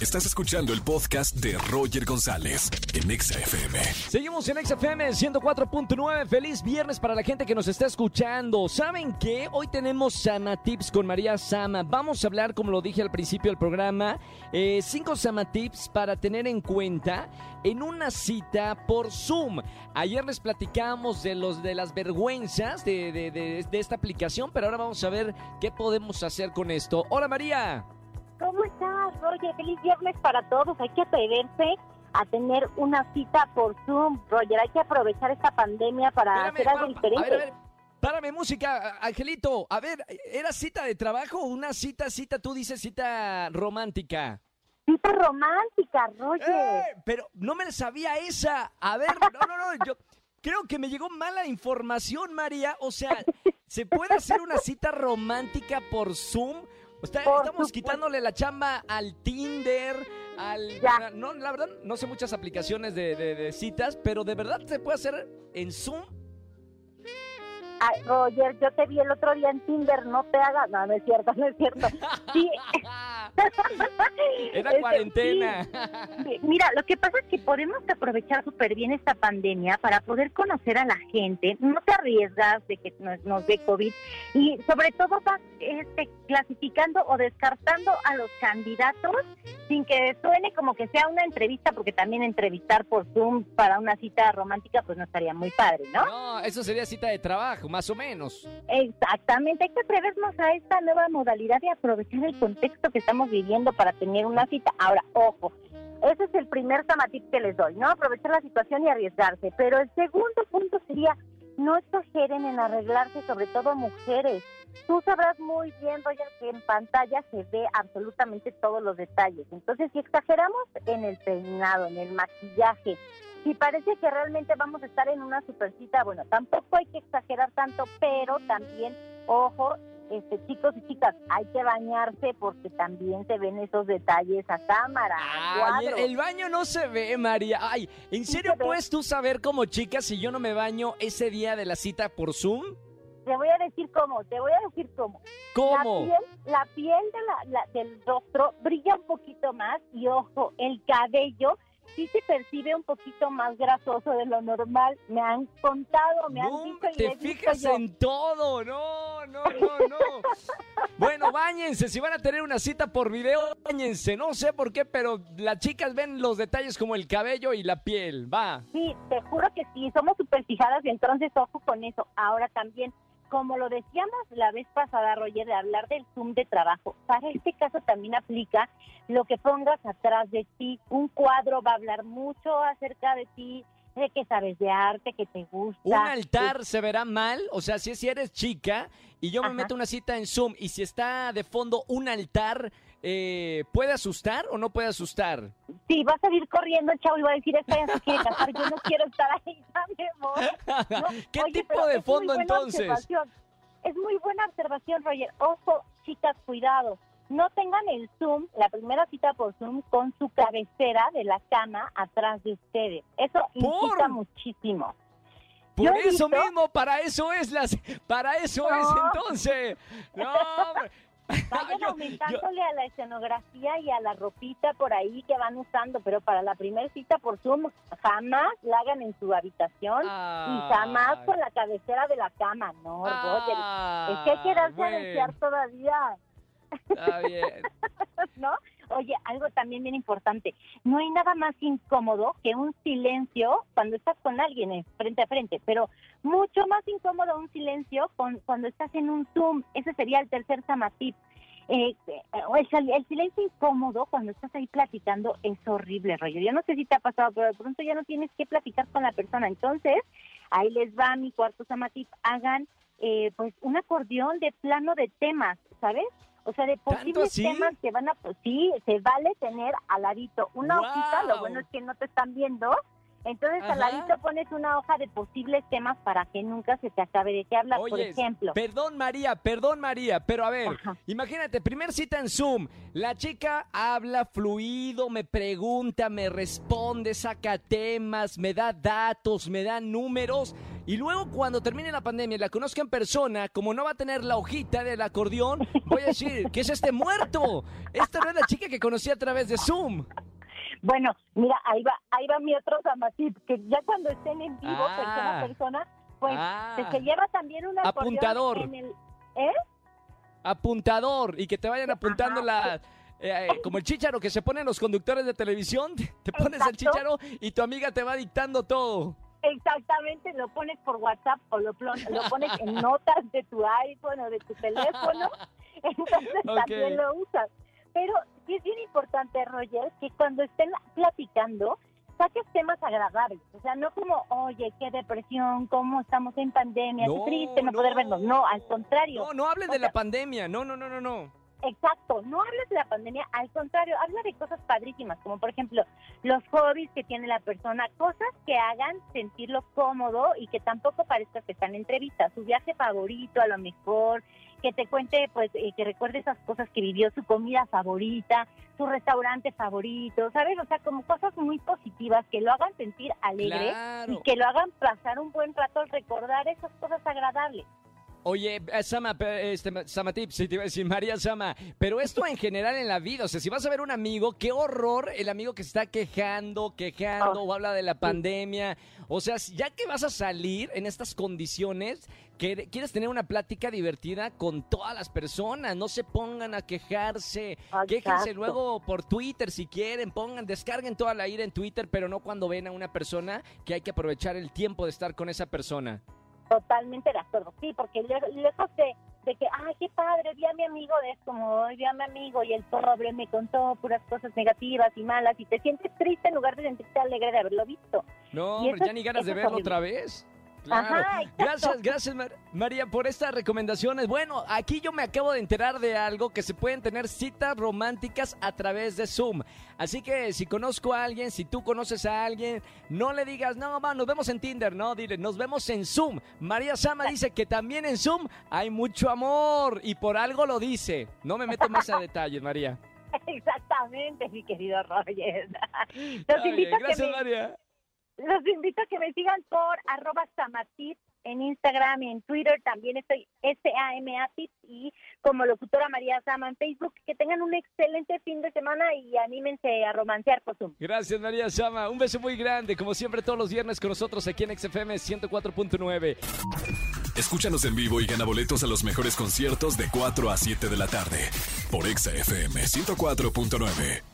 Estás escuchando el podcast de Roger González en Exa FM. Seguimos en XFM 104.9. Feliz viernes para la gente que nos está escuchando. ¿Saben qué? Hoy tenemos Sama Tips con María Sama. Vamos a hablar, como lo dije al principio del programa, eh, cinco Sama Tips para tener en cuenta en una cita por Zoom. Ayer les platicábamos de los de las vergüenzas de- de- de esta aplicación, pero ahora vamos a ver qué podemos hacer con esto. Hola María. ¿Cómo estás, Roger? Feliz viernes para todos. Hay que atreverse a tener una cita por Zoom, Roger. Hay que aprovechar esta pandemia para Espérame, hacer algo diferente. A ver, a ver. Párame música, Angelito. A ver, ¿era cita de trabajo o una cita, cita, tú dices cita romántica? Cita romántica, Roger. ¡Eh! Pero no me sabía esa. A ver, no, no, no, yo creo que me llegó mala información, María. O sea, ¿se puede hacer una cita romántica por Zoom? Estamos supuesto. quitándole la chamba al Tinder, al... Ya. No, la verdad, no sé muchas aplicaciones de, de- de citas, pero ¿de verdad se puede hacer en Zoom? Ay, Roger, yo te vi el otro día en Tinder, no te hagas. No, no es cierto, no es cierto. Sí. Era Este, cuarentena. Sí, Mira, lo que pasa es que podemos aprovechar súper bien esta pandemia para poder conocer a la gente. No te arriesgas de que nos, nos dé COVID y sobre todo vas este, clasificando o descartando a los candidatos sin que suene como que sea una entrevista, porque también entrevistar por Zoom para una cita romántica pues no estaría muy padre, ¿no? No, eso sería cita de trabajo, más o menos. Exactamente, hay que atrevernos a esta nueva modalidad de aprovechar el contexto que estamos viviendo para tener una cita. Ahora, ojo, ese es el primer tamatip que les doy, ¿no? Aprovechar la situación y arriesgarse. Pero el segundo punto sería, no exageren en arreglarse, sobre todo mujeres. Tú sabrás muy bien, Roger, que en pantalla se ve absolutamente todos los detalles. Entonces, si exageramos en el peinado, en el maquillaje, si parece que realmente vamos a estar en una supercita, bueno, tampoco hay que exagerar tanto, pero también, ojo, este chicos y chicas, hay que bañarse porque también se ven esos detalles a cámara, a Ay, el, el baño no se ve, María. Ay, ¿en serio se puedes tú saber como chica si yo no me baño ese día de la cita por Zoom? Te voy a decir cómo, te voy a decir cómo. ¿Cómo? La piel, la piel de la- la- del rostro brilla un poquito más y ojo, el cabello sí se percibe un poquito más grasoso de lo normal. Me han contado, me han dicho y te fijas yo. en todo. No, no, no, no. bueno, bañense. Si van a tener una cita por video, bañense. No sé por qué, pero las chicas ven los detalles como el cabello y la piel. Va. Sí, te juro que sí, somos súper fijadas y entonces ojo con eso. Ahora también, como lo decíamos la vez pasada, Roger, de hablar del Zoom de trabajo, para este caso también aplica lo que pongas atrás de ti. Un cuadro va a hablar mucho acerca de ti, de que sabes de arte, que te gusta. Un altar se verá mal, o sea, si, si eres chica y yo me Ajá. meto una cita en Zoom y si está de fondo un altar, eh, ¿puede asustar o no puede asustar? Sí, va a salir corriendo el chavo y va a decir, esta ya se quiere casar, yo no quiero estar ahí, ya me voy. No, ¿Qué oye, tipo de es fondo entonces? Es muy buena observación, Roger. Ojo, chicas, cuidado. No tengan el Zoom, la primera cita por Zoom, con su cabecera de la cama atrás de ustedes. Eso incita muchísimo. Por eso visto- mismo, para eso es las, para eso es No. entonces. No. Vayan aumentándole a la escenografía y a la ropita por ahí que van usando, pero para la primera cita por Zoom jamás la hagan en su habitación y jamás con la cabecera de la cama. No, Roger. Es que hay que darse a bueno, desear todavía. Está bien. ¿no? Oye, algo también bien importante, no hay nada más incómodo que un silencio cuando estás con alguien eh, frente a frente, pero mucho más incómodo un silencio con, cuando estás en un Zoom, ese sería el tercer samatip. Eh, eh, el, el silencio incómodo cuando estás ahí platicando es horrible, Roger. Yo no sé si te ha pasado, pero de pronto ya no tienes que platicar con la persona. Entonces, ahí les va mi cuarto samatip. Hagan eh, pues un acordeón de plano de temas, ¿sabes? O sea, de posibles temas que van a, pues sí, se vale tener al ladito una hojita, lo bueno es que no te están viendo, entonces al Ajá. ladito pones una hoja de posibles temas para que nunca se te acabe de qué hablar, por ejemplo. perdón María, perdón María, pero a ver, Ajá. imagínate, primer cita en Zoom, la chica habla fluido, me pregunta, me responde, saca temas, me da datos, me da números Y luego cuando termine la pandemia y la conozca en persona, como no va a tener la hojita del acordeón, voy a decir, ¿qué es este muerto? Esta no es la chica que conocí a través de Zoom. Bueno, mira, ahí va, ahí va mi otro Samatip, que ya cuando estén en vivo, Ah. persona a persona, pues Ah. se, lleva también un Apuntador. en el... ¿Eh? Apuntador y que te vayan apuntando la... eh, eh, como el chícharo que se ponen los conductores de televisión, te pones el Exacto. chícharo y tu amiga te va dictando todo. Exactamente, lo pones por WhatsApp o lo, lo pones en notas de tu iPhone o de tu teléfono, entonces también lo usas. Pero es bien importante, Roger, que cuando estén platicando, saques temas agradables. O sea, no como, oye, qué depresión, cómo estamos en pandemia, No, qué triste no, no. poder vernos. No, al contrario. No, no hablen O de la sea- pandemia. No, no, no, no, no. Exacto, no hables de la pandemia, al contrario, habla de cosas padrísimas, como por ejemplo los hobbies que tiene la persona, cosas que hagan sentirlo cómodo y que tampoco parezca que están en entrevista, su viaje favorito a lo mejor, que te cuente, pues, eh, que recuerde esas cosas que vivió, su comida favorita, su restaurante favorito, ¿sabes? O sea, como cosas muy positivas que lo hagan sentir alegre Claro. y que lo hagan pasar un buen rato al recordar esas cosas agradables. Oye, eh, Sama, este, Sama Tips, sí, te iba a decir María Sama, pero esto en general en la vida, o sea, si vas a ver un amigo, qué horror el amigo que está quejando, quejando, Oh, o habla de la pandemia, o sea, si- ya que vas a salir en estas condiciones, que quieres tener una plática divertida con todas las personas, no se pongan a quejarse, quéjense Exacto. luego por Twitter si quieren, pongan, descarguen toda la ira en Twitter, pero no cuando ven a una persona que hay que aprovechar el tiempo de estar con esa persona. Totalmente de acuerdo, sí, porque le- lejos de, de que, ay, qué padre, vi a mi amigo de esto, como, "Ay, vi a mi amigo y el pobre me contó puras cosas negativas y malas y te sientes triste en lugar de sentirte alegre de haberlo visto. No, hombre, ya es- ni ganas de es verlo horrible. otra vez. Claro. Ajá, gracias, gracias Mar- María por estas recomendaciones. Bueno, aquí yo me acabo de enterar de algo que se pueden tener citas románticas a través de Zoom. Así que si conozco a alguien, si tú conoces a alguien, no le digas, no, va, nos vemos en Tinder, no, dile, nos vemos en Zoom. María Sama dice que también en Zoom hay mucho amor y por algo lo dice. No me meto más a detalles, María. Exactamente, mi querido Roger. Los invito, a que gracias, me, María. Los invito a que me sigan por arroba Samatip en Instagram y en Twitter. También estoy S-A-M-A Tips y como locutora María Sama en Facebook. Que tengan un excelente fin de semana y anímense a romancear por Zoom. Gracias, María Sama. Un beso muy grande, como siempre, todos los viernes con nosotros aquí en XFM 104.9. Escúchanos en vivo y gana boletos a los mejores conciertos de 4 a 7 de la tarde por Exa FM 104.9.